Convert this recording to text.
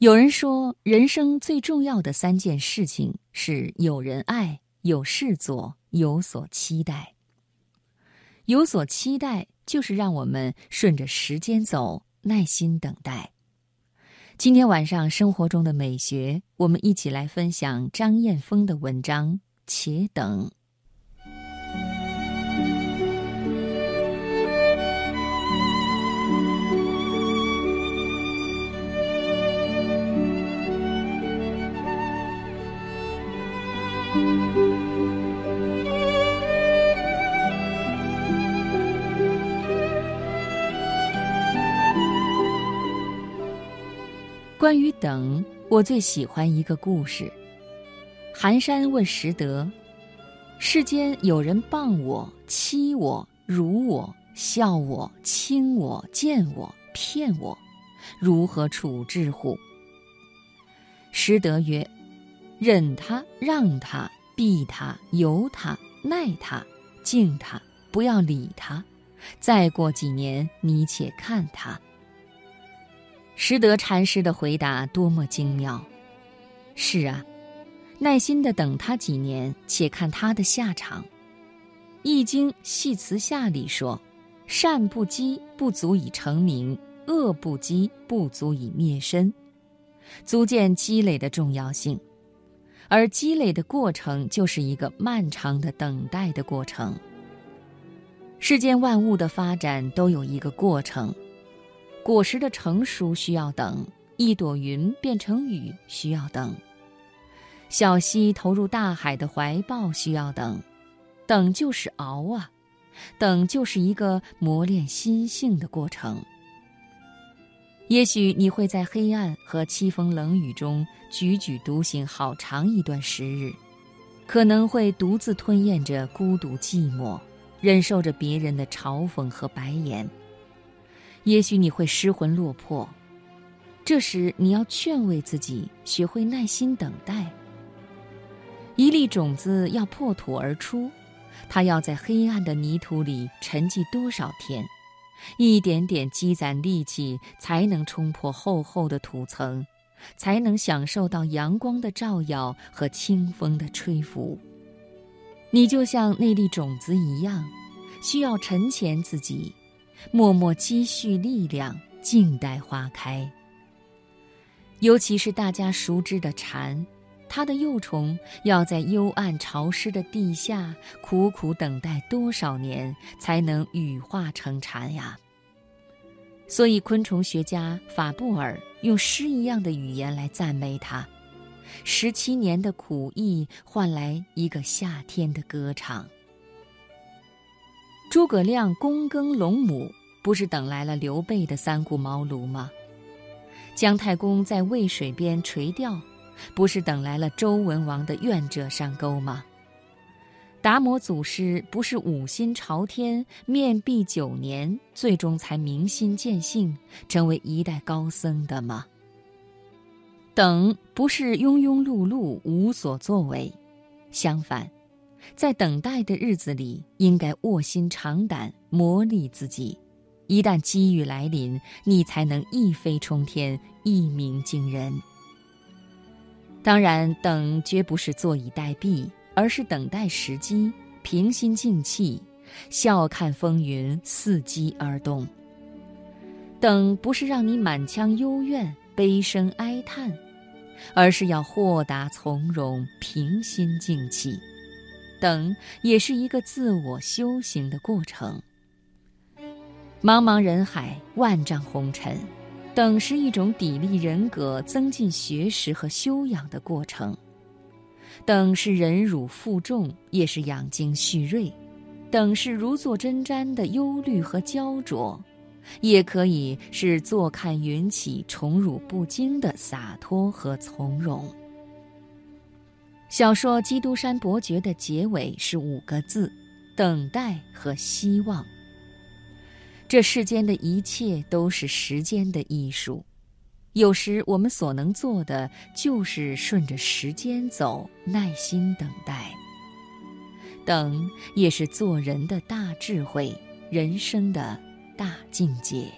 有人说，人生最重要的三件事情是有人爱、有事做、有所期待。有所期待，就是让我们顺着时间走，耐心等待。今天晚上生活中的美学，我们一起来分享张燕峰的文章《且等》。关于等，我最喜欢一个故事。寒山问拾得：“世间有人谤我、欺我、辱我、笑我、轻我、贱我、骗我，如何处置乎？”拾得曰：“忍他，让他，避他，由他，耐他，敬他，不要理他。再过几年，你且看他。”识得禅师的回答多么精妙！是啊，耐心的等他几年，且看他的下场。《易经·系辞下》里说：“善不积，不足以成名；恶不积，不足以灭身。”足见积累的重要性。而积累的过程，就是一个漫长的等待的过程。世间万物的发展都有一个过程。果实的成熟需要等，一朵云变成雨需要等，小溪投入大海的怀抱需要等，等就是熬啊，等就是一个磨练心性的过程。也许你会在黑暗和凄风冷雨中踽踽独行好长一段时日，可能会独自吞咽着孤独寂寞，忍受着别人的嘲讽和白眼。也许你会失魂落魄，这时你要劝慰自己，学会耐心等待。一粒种子要破土而出，它要在黑暗的泥土里沉寂多少天，一点点积攒力气，才能冲破厚厚的土层，才能享受到阳光的照耀和清风的吹拂。你就像那粒种子一样，需要沉潜自己。默默积蓄力量，静待花开。尤其是大家熟知的蝉，它的幼虫要在幽暗潮湿的地下苦苦等待多少年，才能羽化成蝉呀？所以，昆虫学家法布尔用诗一样的语言来赞美它：十七年的苦役换来一个夏天的歌唱。诸葛亮躬耕龙母，不是等来了刘备的三顾茅庐吗？姜太公在渭水边垂钓，不是等来了周文王的愿者上钩吗？达摩祖师不是五心朝天、面壁九年，最终才明心见性，成为一代高僧的吗？等不是庸庸碌碌、无所作为，相反。在等待的日子里，应该卧薪尝胆，磨砺自己。一旦机遇来临，你才能一飞冲天，一鸣惊人。当然，等绝不是坐以待毙，而是等待时机，平心静气，笑看风云伺机而动。等不是让你满腔幽怨、悲声哀叹，而是要豁达从容，平心静气。等也是一个自我修行的过程。茫茫人海，万丈红尘，等是一种砥砺人格、增进学识和修养的过程。等是忍辱负重，也是养精蓄锐；等是如坐针毡的忧虑和焦灼，也可以是坐看云起、宠辱不惊的洒脱和从容。小说《基督山伯爵》的结尾是五个字：等待和希望。这世间的一切都是时间的艺术，有时我们所能做的就是顺着时间走，耐心等待。等也是做人的大智慧，人生的大境界。